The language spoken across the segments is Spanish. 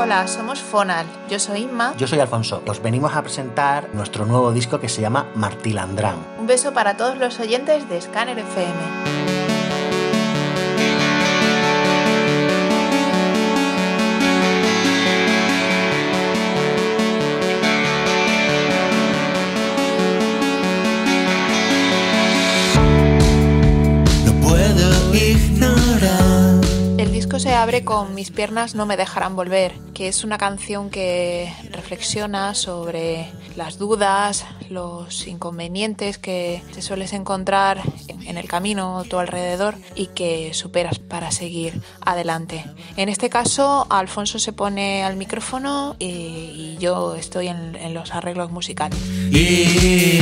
Hola, somos Fonal. Yo soy Inma. Yo soy Alfonso. Os venimos a presentar nuestro nuevo disco que se llama Martilandrán. Un beso para todos los oyentes de Scanner FM. Se abre con Mis piernas no me dejarán volver, que es una canción que reflexiona sobre las dudas, los inconvenientes que te sueles encontrar en el camino a tu alrededor y que superas para seguir adelante. En este caso, Alfonso se pone al micrófono y, yo estoy en, los arreglos musicales. Y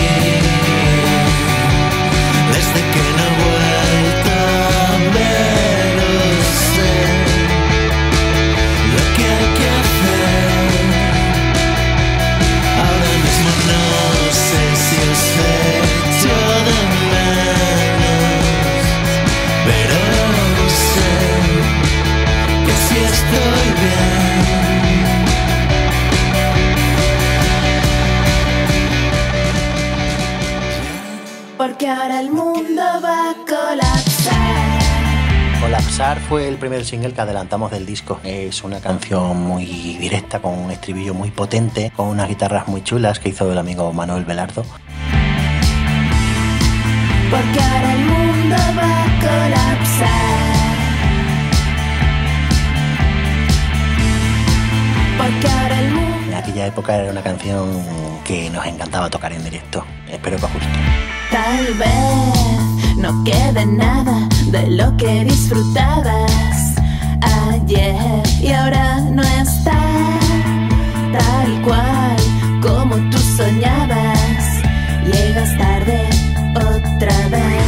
desde que fue el primer single que adelantamos del disco. Es una canción muy directa, con un estribillo muy potente, con unas guitarras muy chulas que hizo el amigo Manuel Velardo. Porque ahora el mundo va a colapsar. Porque ahora el mundo... En aquella época era una canción que nos encantaba tocar en directo. Espero que justo. Tal vez no quede nada de lo que disfrutabas ayer y ahora no está tal cual como tú soñabas. Llegas tarde otra vez.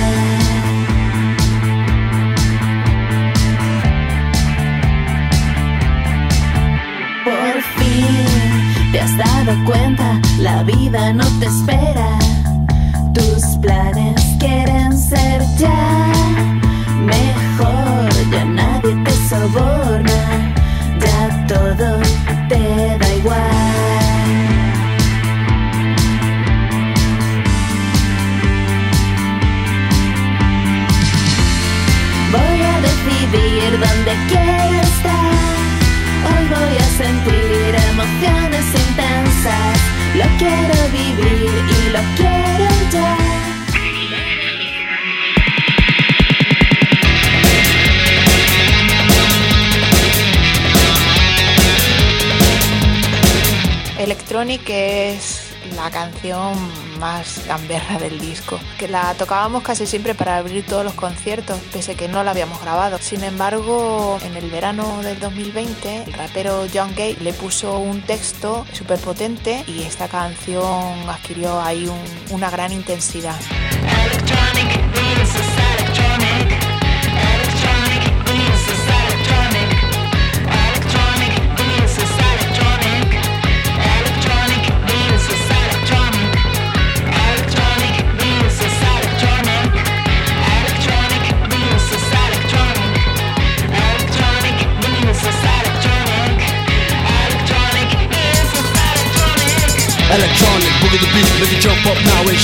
Por fin te has dado cuenta, la vida no te espera tus planes quieren ser ya mejor, ya nadie te soborna, ya todo te da igual. Voy a decidir dónde quiero estar. Hoy voy a sentir emociones intensas. Lo quiero vivir y lo quiero Electronic es la canción más gamberra del disco, que la tocábamos casi siempre para abrir todos los conciertos, pese que no la habíamos grabado. Sin embargo, en el verano del 2020, el rapero John Gay le puso un texto súper potente y esta canción adquirió ahí una gran intensidad.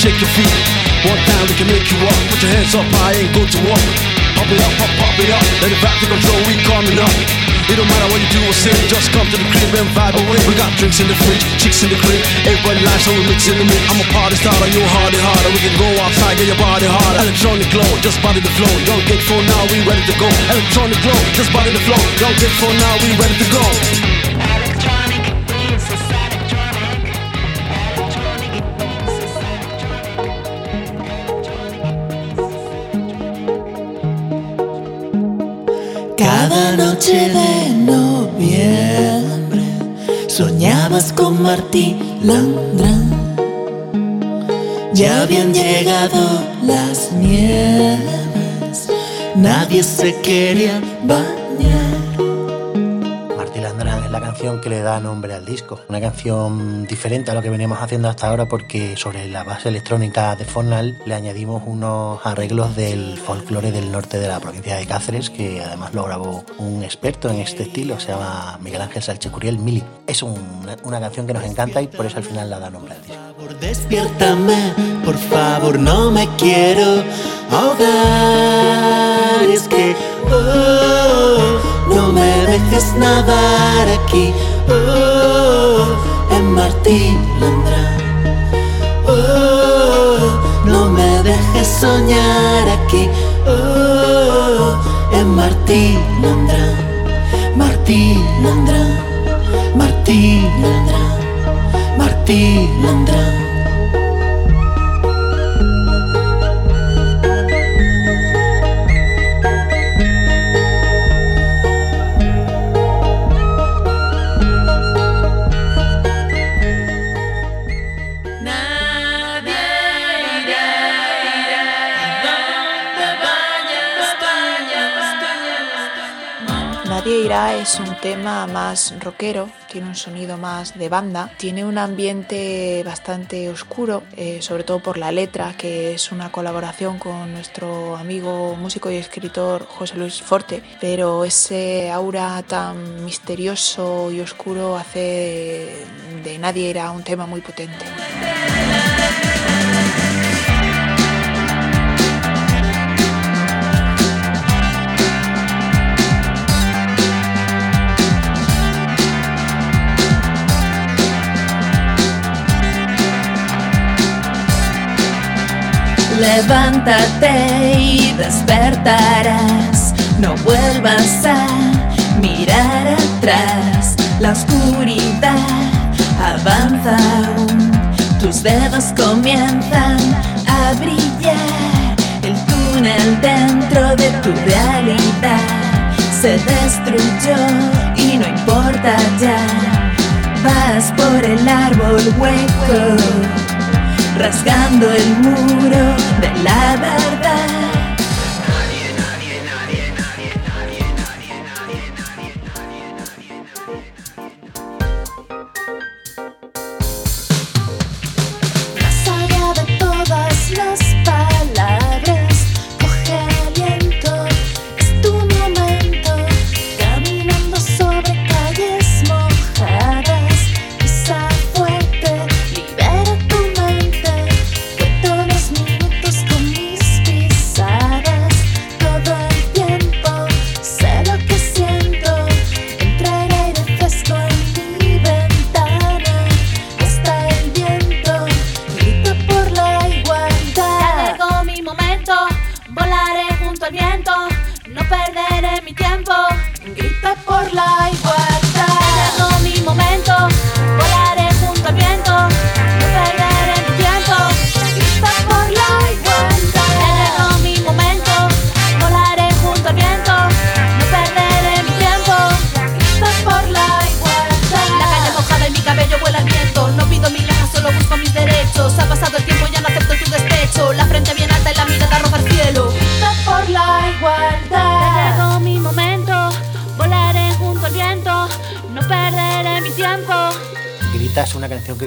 Shake your feet. One time we can make you walk, put your hands up I ain't go to walk. Pop it up, pop, pop it up, let it back to control, we coming up. It don't matter what you do or say, just come to the crib and vibe away. We got drinks in the fridge, chicks in the crib, everybody likes so we mix in the mix. I'm a party starter, you hardy harder. We can go outside, get your body harder. Electronic glow, just body the flow. Don't get for now, we ready to go. Electronic glow, just body the flow. Don't get for now, we ready to go. Cada noche de noviembre soñabas con Martí Landrán. Ya habían llegado las nieves, nadie se quería bañar. La canción que le da nombre al disco. Una canción diferente a lo que veníamos haciendo hasta ahora porque sobre la base electrónica de Fornal le añadimos unos arreglos del folclore del norte de la provincia de Cáceres que además lo grabó un experto en este estilo, se llama Miguel Ángel Salchecuriel Mili. Es una, canción que nos encanta y por eso al final la da nombre al disco. Por favor, despiértame, por favor, no me quiero ahogar. Es que, oh, no me dejes nadar aquí, oh, en Martín Landrán. Oh, no me dejes soñar aquí, oh, en Martín Landrán. Martín Landrán, Martín Landrán, Martín Landrán. es un tema más rockero, tiene un sonido más de banda, tiene un ambiente bastante oscuro, eh, sobre todo por la letra, que es una colaboración con nuestro amigo músico y escritor José Luis Forte, pero ese aura tan misterioso y oscuro hace de Nadie era un tema muy potente. Levántate y despertarás, no vuelvas a mirar atrás. La oscuridad avanza aún, tus dedos comienzan a brillar. El túnel dentro de tu realidad se destruyó y no importa ya. Vas por el árbol hueco rasgando el muro de la verdad.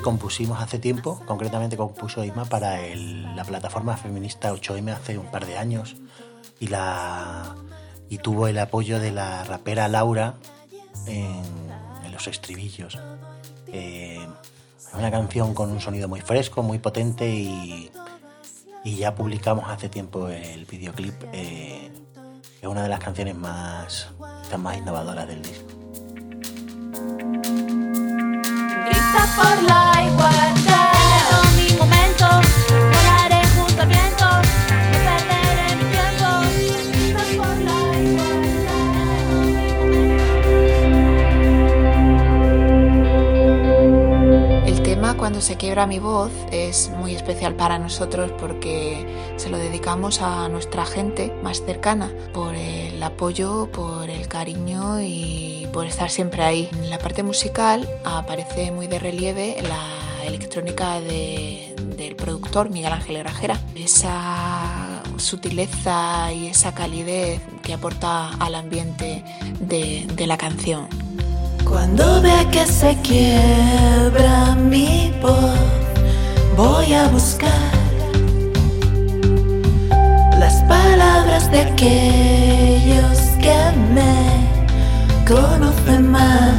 Compusimos hace tiempo, concretamente compuso Isma para la plataforma feminista 8M hace un par de años y, la, y tuvo el apoyo de la rapera Laura en, los estribillos. Eh, una canción con un sonido muy fresco, muy potente y, ya publicamos hace tiempo el videoclip. Eh, es una de las canciones más, más innovadoras del disco. Por la Cuando se quiebra mi voz es muy especial para nosotros porque se lo dedicamos a nuestra gente más cercana por el apoyo, por el cariño y por estar siempre ahí. En la parte musical aparece muy de relieve la electrónica del productor Miguel Ángel Grajera. Esa sutileza y esa calidez que aporta al ambiente de, de la canción. Cuando vea que se quiebra mi voz, voy a buscar las palabras de aquellos que me conocen más.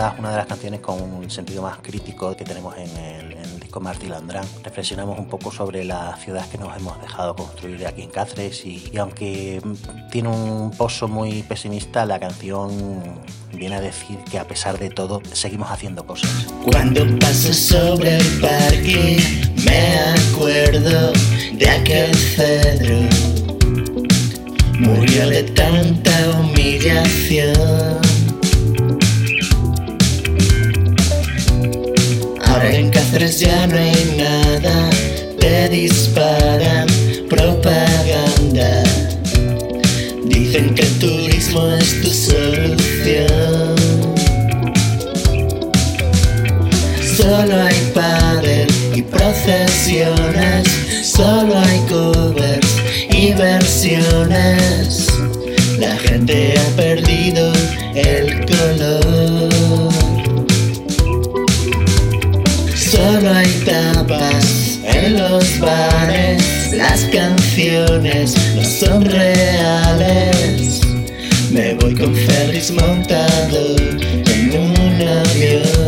Quizás una de las canciones con un sentido más crítico que tenemos en el, disco Martí Landrán. Reflexionamos un poco sobre la ciudad que nos hemos dejado construir aquí en Cáceres y, y aunque tiene un pozo muy pesimista, la canción viene a decir que a pesar de todo seguimos haciendo cosas. Cuando paso sobre el parque me acuerdo de aquel cedro. Murió de tanta humillación. Ahora en Cáceres ya no hay nada, te disparan propaganda. Dicen que el turismo es tu solución. Solo hay pádel y procesiones, solo hay covers y versiones. La gente ha perdido el color. Solo hay tapas en los bares, las canciones no son reales. Me voy con Ferris montado en un avión.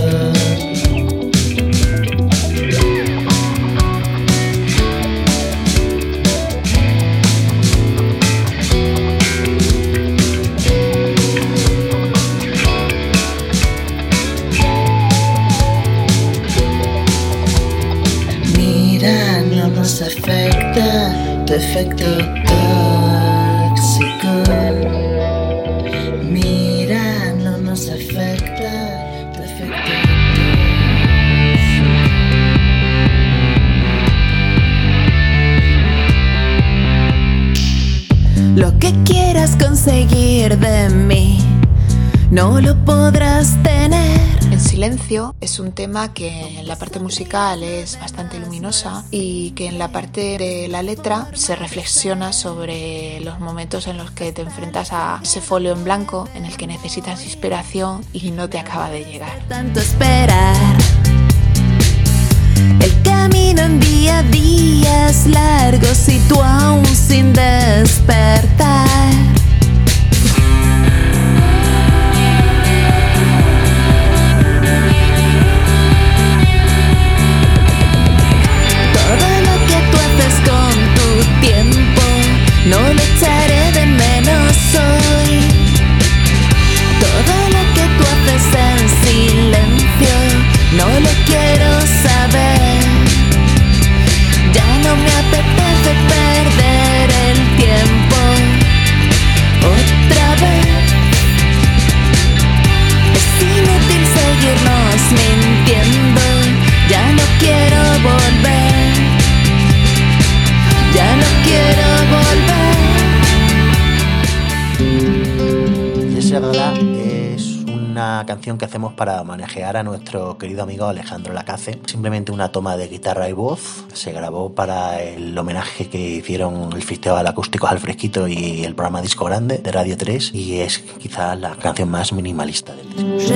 Conseguir de mí, no lo podrás tener. En silencio es un tema que en la parte musical es bastante luminosa y que en la parte de la letra se reflexiona sobre los momentos en los que te enfrentas a ese folio en blanco en el que necesitas inspiración y no te acaba de llegar. Tanto esperar. El camino en día a día es largo si tú aún sin despertar. Deserda es una canción que hacemos para manejar a nuestro querido amigo Alejandro Lacaze. Simplemente una toma de guitarra y voz. Se grabó para el homenaje que hicieron el Festival Acústicos al Fresquito y el programa Disco Grande de Radio 3 y es quizás la canción más minimalista del disco.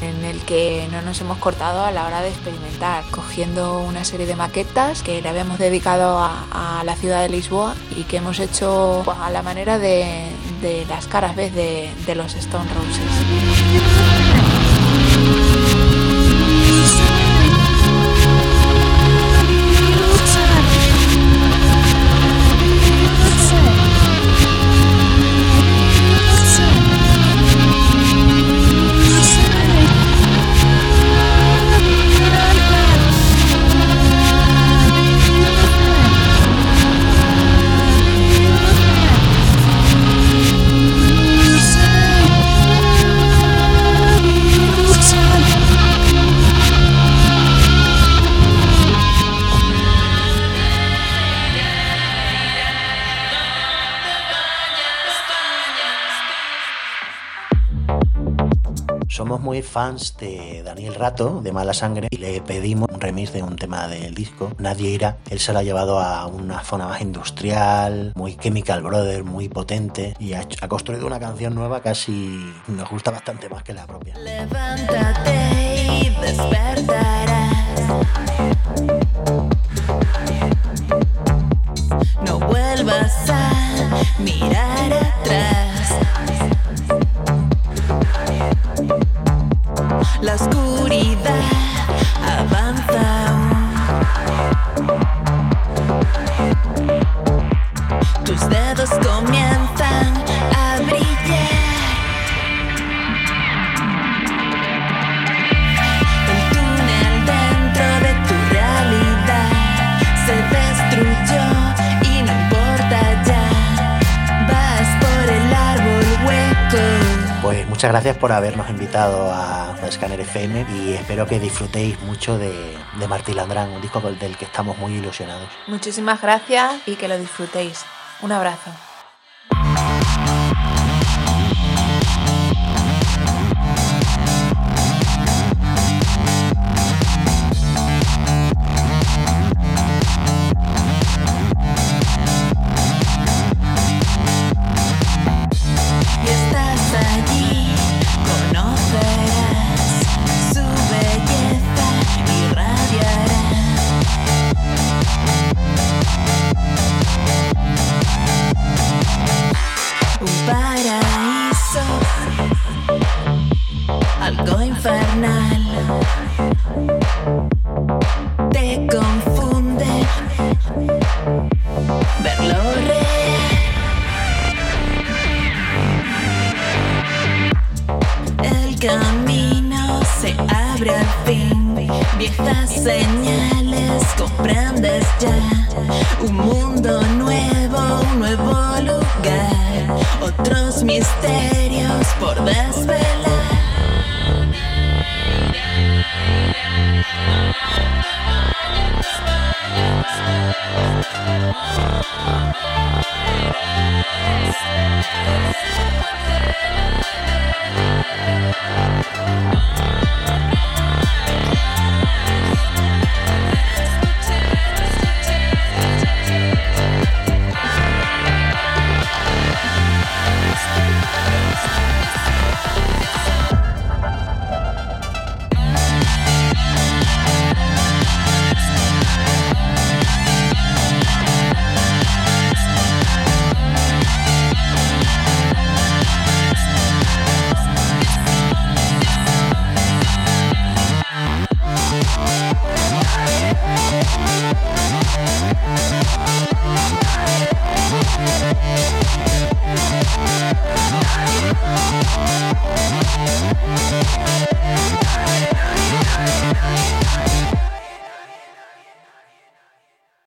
En el que no nos hemos cortado a la hora de experimentar, cogiendo una serie de maquetas que le habíamos dedicado a, la ciudad de Lisboa y que hemos hecho pues, a la manera de, las caras B de los Stone Roses. Somos muy fans de Daniel Rato, de Mala Sangre, y le pedimos un remix de un tema del disco. Nadie irá. Él se lo ha llevado a una zona más industrial, muy Chemical Brother, muy potente, y ha, ha construido una canción nueva casi nos gusta bastante más que la propia. Levántate y despertarás. No vuelvas a mirar atrás. Por habernos invitado a Scanner FM y espero que disfrutéis mucho de, de Landrán, un disco del que estamos muy ilusionados. Muchísimas gracias y que lo disfrutéis. Un abrazo. otros misterios por desvelar.